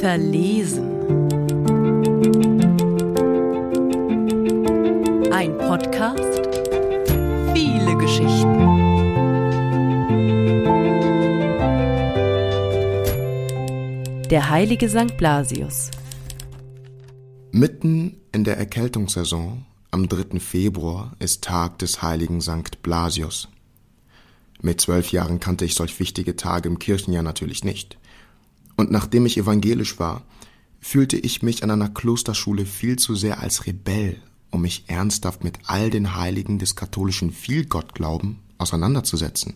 Verlesen. Ein Podcast. Viele Geschichten. Der heilige St. Blasius. Mitten in der Erkältungssaison, am 3. Februar, ist Tag des heiligen St. Blasius. Mit zwölf Jahren kannte ich solch wichtige Tage im Kirchenjahr natürlich nicht. Und nachdem ich evangelisch war, fühlte ich mich an einer Klosterschule viel zu sehr als Rebell, um mich ernsthaft mit all den Heiligen des katholischen Vielgottglauben auseinanderzusetzen.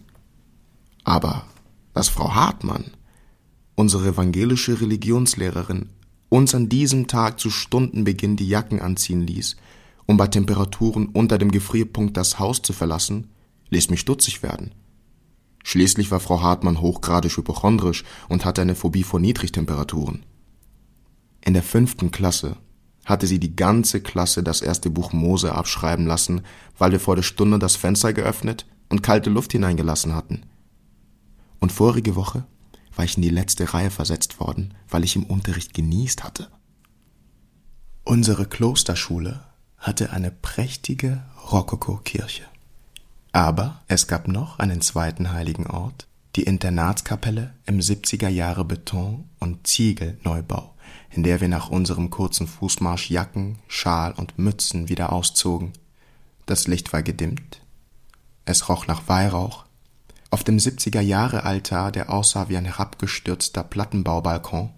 Aber dass Frau Hartmann, unsere evangelische Religionslehrerin, uns an diesem Tag zu Stundenbeginn die Jacken anziehen ließ, um bei Temperaturen unter dem Gefrierpunkt das Haus zu verlassen, ließ mich stutzig werden. Schließlich war Frau Hartmann hochgradig hypochondrisch und hatte eine Phobie vor Niedrigtemperaturen. In der fünften Klasse hatte sie die ganze Klasse das erste Buch Mose abschreiben lassen, weil wir vor der Stunde das Fenster geöffnet und kalte Luft hineingelassen hatten. Und vorige Woche war ich in die letzte Reihe versetzt worden, weil ich im Unterricht genießt hatte. Unsere Klosterschule hatte eine prächtige Rokokokirche. Aber es gab noch einen zweiten heiligen Ort, die Internatskapelle im 70er Jahre Beton- und Ziegelneubau, in der wir nach unserem kurzen Fußmarsch Jacken, Schal und Mützen wieder auszogen. Das Licht war gedimmt. Es roch nach Weihrauch. Auf dem 70er Jahre Altar, der aussah wie ein herabgestürzter Plattenbaubalkon,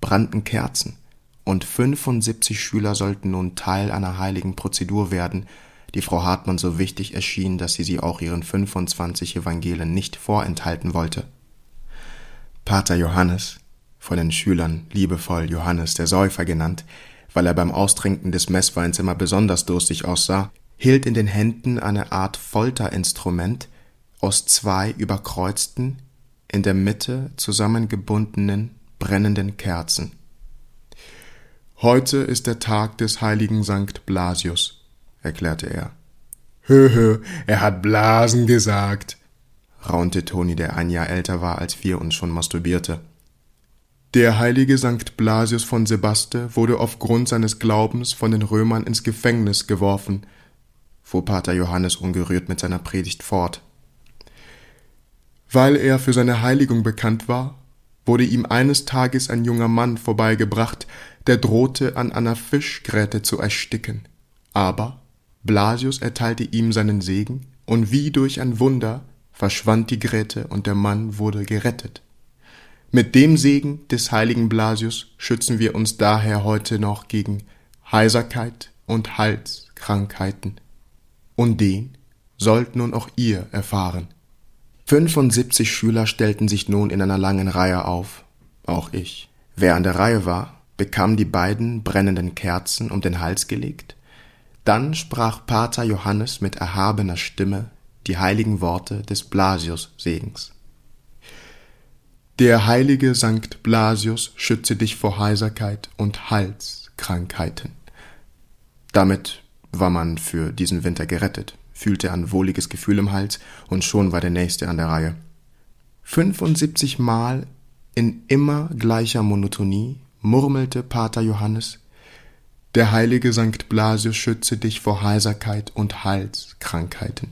brannten Kerzen, und 75 Schüler sollten nun Teil einer heiligen Prozedur werden, die Frau Hartmann so wichtig erschien, dass sie sie auch ihren 25 Evangelien nicht vorenthalten wollte. Pater Johannes, von den Schülern liebevoll Johannes der Säufer genannt, weil er beim Austrinken des Messweins immer besonders durstig aussah, hielt in den Händen eine Art Folterinstrument aus zwei überkreuzten, in der Mitte zusammengebundenen, brennenden Kerzen. Heute ist der Tag des heiligen Sankt Blasius, erklärte er. Hö, hö, er hat Blasen gesagt, raunte Toni, der ein Jahr älter war als wir und schon masturbierte. Der heilige Sankt Blasius von Sebaste wurde aufgrund seines Glaubens von den Römern ins Gefängnis geworfen, fuhr Pater Johannes ungerührt mit seiner Predigt fort. Weil er für seine Heiligung bekannt war, wurde ihm eines Tages ein junger Mann vorbeigebracht, der drohte an einer Fischgräte zu ersticken. Aber Blasius erteilte ihm seinen Segen, und wie durch ein Wunder verschwand die Gräte und der Mann wurde gerettet. Mit dem Segen des heiligen Blasius schützen wir uns daher heute noch gegen Heiserkeit und Halskrankheiten. Und den sollt nun auch ihr erfahren. 75 Schüler stellten sich nun in einer langen Reihe auf, auch ich. Wer an der Reihe war, bekam die beiden brennenden Kerzen um den Hals gelegt dann sprach Pater Johannes mit erhabener Stimme die heiligen Worte des Blasius-Segens. Der heilige Sankt Blasius schütze dich vor Heiserkeit und Halskrankheiten. Damit war man für diesen Winter gerettet, fühlte ein wohliges Gefühl im Hals und schon war der nächste an der Reihe. 75 Mal in immer gleicher Monotonie murmelte Pater Johannes der heilige Sankt Blasius schütze dich vor Heiserkeit und Halskrankheiten.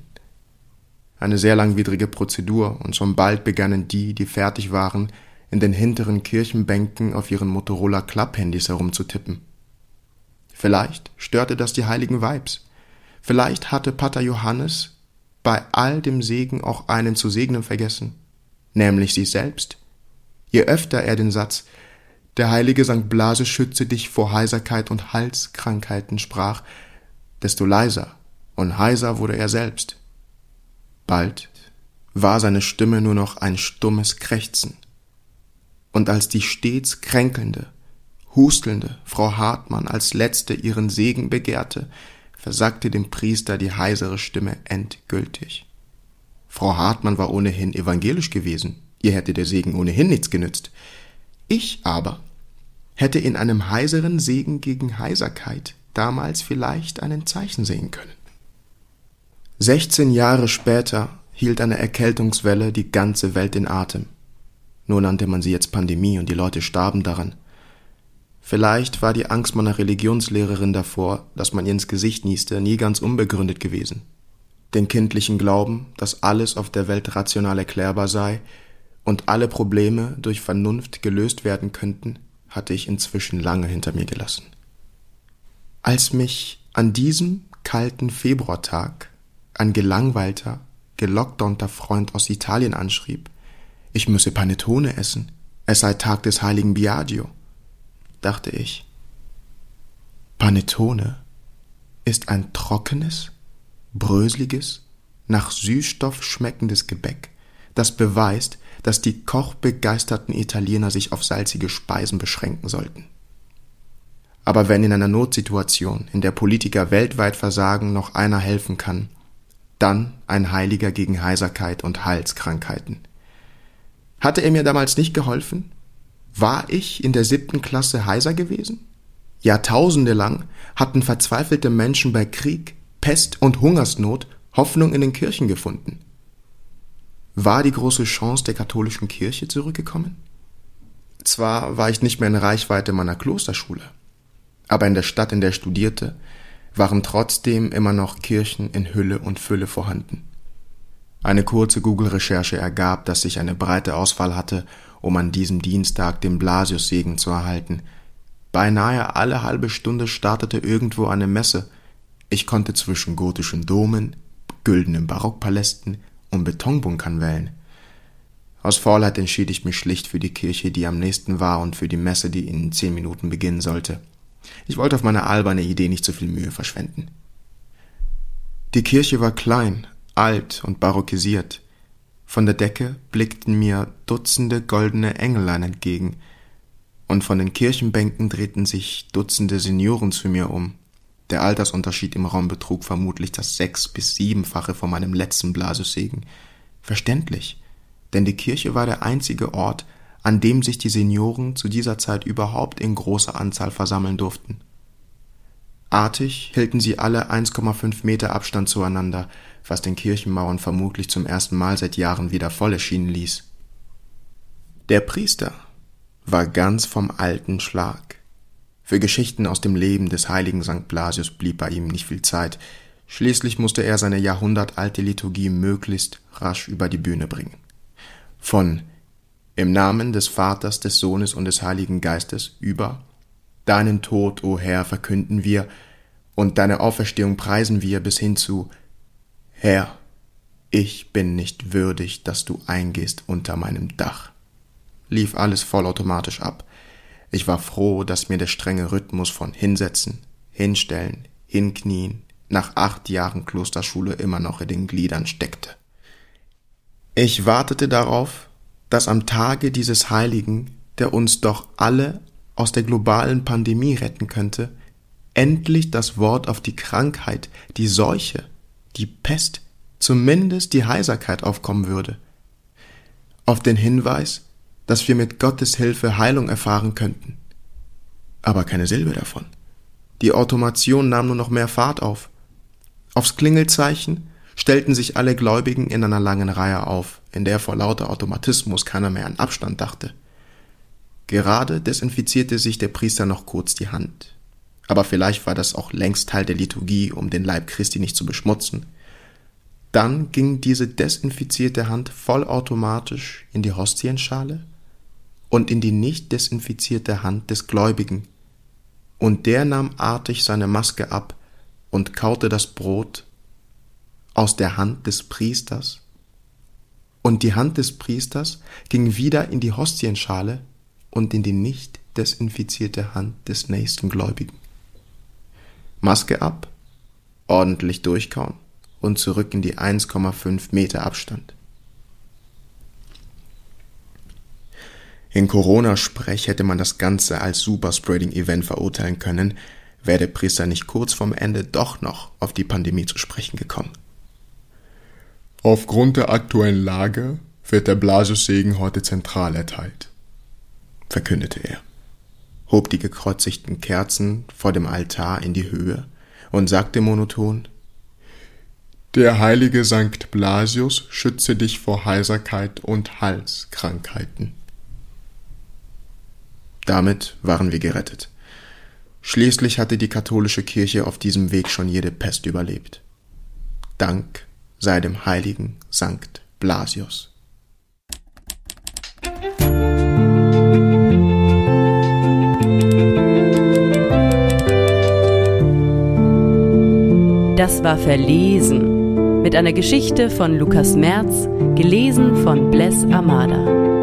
Eine sehr langwidrige Prozedur, und schon bald begannen die, die fertig waren, in den hinteren Kirchenbänken auf ihren Motorola Klapphandys herumzutippen. Vielleicht störte das die heiligen Weibs. Vielleicht hatte Pater Johannes bei all dem Segen auch einen zu segnen vergessen, nämlich sich selbst. Je öfter er den Satz der heilige St. Blase schütze dich vor Heiserkeit und Halskrankheiten sprach, desto leiser und heiser wurde er selbst. Bald war seine Stimme nur noch ein stummes Krächzen. Und als die stets kränkelnde, hustelnde Frau Hartmann als letzte ihren Segen begehrte, versagte dem Priester die heisere Stimme endgültig. Frau Hartmann war ohnehin evangelisch gewesen, ihr hätte der Segen ohnehin nichts genützt. Ich aber hätte in einem heiseren Segen gegen Heiserkeit damals vielleicht einen Zeichen sehen können. Sechzehn Jahre später hielt eine Erkältungswelle die ganze Welt in Atem. Nur nannte man sie jetzt Pandemie und die Leute starben daran. Vielleicht war die Angst meiner Religionslehrerin davor, dass man ihr ins Gesicht nieste, nie ganz unbegründet gewesen. Den kindlichen Glauben, dass alles auf der Welt rational erklärbar sei und alle Probleme durch Vernunft gelöst werden könnten, hatte ich inzwischen lange hinter mir gelassen. Als mich an diesem kalten Februartag ein gelangweilter, gelockdownter Freund aus Italien anschrieb, ich müsse Panettone essen, es sei Tag des heiligen Biagio, dachte ich. Panettone ist ein trockenes, bröseliges, nach Süßstoff schmeckendes Gebäck, das beweist, dass die kochbegeisterten Italiener sich auf salzige Speisen beschränken sollten. Aber wenn in einer Notsituation, in der Politiker weltweit versagen, noch einer helfen kann, dann ein Heiliger gegen Heiserkeit und Halskrankheiten. Hatte er mir damals nicht geholfen? War ich in der siebten Klasse heiser gewesen? Jahrtausende lang hatten verzweifelte Menschen bei Krieg, Pest und Hungersnot Hoffnung in den Kirchen gefunden. War die große Chance der katholischen Kirche zurückgekommen? Zwar war ich nicht mehr in Reichweite meiner Klosterschule, aber in der Stadt, in der ich studierte, waren trotzdem immer noch Kirchen in Hülle und Fülle vorhanden. Eine kurze Google-Recherche ergab, dass ich eine breite Auswahl hatte, um an diesem Dienstag den Blasiussegen zu erhalten. Beinahe alle halbe Stunde startete irgendwo eine Messe. Ich konnte zwischen gotischen Domen, güldenen Barockpalästen, und Betonbunkern wählen. Aus Faulheit entschied ich mich schlicht für die Kirche, die am nächsten war, und für die Messe, die in zehn Minuten beginnen sollte. Ich wollte auf meine alberne Idee nicht zu viel Mühe verschwenden. Die Kirche war klein, alt und barockisiert. Von der Decke blickten mir Dutzende goldene Engelein entgegen, und von den Kirchenbänken drehten sich Dutzende Senioren zu mir um. Der Altersunterschied im Raum betrug vermutlich das sechs- bis siebenfache von meinem letzten Blasussegen. Verständlich, denn die Kirche war der einzige Ort, an dem sich die Senioren zu dieser Zeit überhaupt in großer Anzahl versammeln durften. Artig hielten sie alle 1,5 Meter Abstand zueinander, was den Kirchenmauern vermutlich zum ersten Mal seit Jahren wieder voll erschienen ließ. Der Priester war ganz vom alten Schlag. Für Geschichten aus dem Leben des heiligen St. Blasius blieb bei ihm nicht viel Zeit. Schließlich musste er seine jahrhundertalte Liturgie möglichst rasch über die Bühne bringen. Von Im Namen des Vaters, des Sohnes und des Heiligen Geistes über Deinen Tod, o Herr, verkünden wir und deine Auferstehung preisen wir bis hin zu Herr, ich bin nicht würdig, dass du eingehst unter meinem Dach. Lief alles vollautomatisch ab. Ich war froh, dass mir der strenge Rhythmus von Hinsetzen, Hinstellen, Hinknien nach acht Jahren Klosterschule immer noch in den Gliedern steckte. Ich wartete darauf, dass am Tage dieses Heiligen, der uns doch alle aus der globalen Pandemie retten könnte, endlich das Wort auf die Krankheit, die Seuche, die Pest, zumindest die Heiserkeit aufkommen würde. Auf den Hinweis, dass wir mit Gottes Hilfe Heilung erfahren könnten. Aber keine Silbe davon. Die Automation nahm nur noch mehr Fahrt auf. Aufs Klingelzeichen stellten sich alle Gläubigen in einer langen Reihe auf, in der vor lauter Automatismus keiner mehr an Abstand dachte. Gerade desinfizierte sich der Priester noch kurz die Hand. Aber vielleicht war das auch längst Teil der Liturgie, um den Leib Christi nicht zu beschmutzen. Dann ging diese desinfizierte Hand vollautomatisch in die Hostienschale und in die nicht desinfizierte Hand des Gläubigen. Und der nahm artig seine Maske ab und kaute das Brot aus der Hand des Priesters. Und die Hand des Priesters ging wieder in die Hostienschale und in die nicht desinfizierte Hand des nächsten Gläubigen. Maske ab, ordentlich durchkauen und zurück in die 1,5 Meter Abstand. In Corona-Sprech hätte man das Ganze als Superspreading-Event verurteilen können, wäre der Priester nicht kurz vorm Ende doch noch auf die Pandemie zu sprechen gekommen. Aufgrund der aktuellen Lage wird der Blasiussegen heute zentral erteilt, verkündete er, hob die gekreuzigten Kerzen vor dem Altar in die Höhe und sagte monoton Der heilige Sankt Blasius schütze dich vor Heiserkeit und Halskrankheiten. Damit waren wir gerettet. Schließlich hatte die katholische Kirche auf diesem Weg schon jede Pest überlebt. Dank sei dem heiligen Sankt Blasius. Das war Verlesen mit einer Geschichte von Lukas Merz, gelesen von Bless Amada.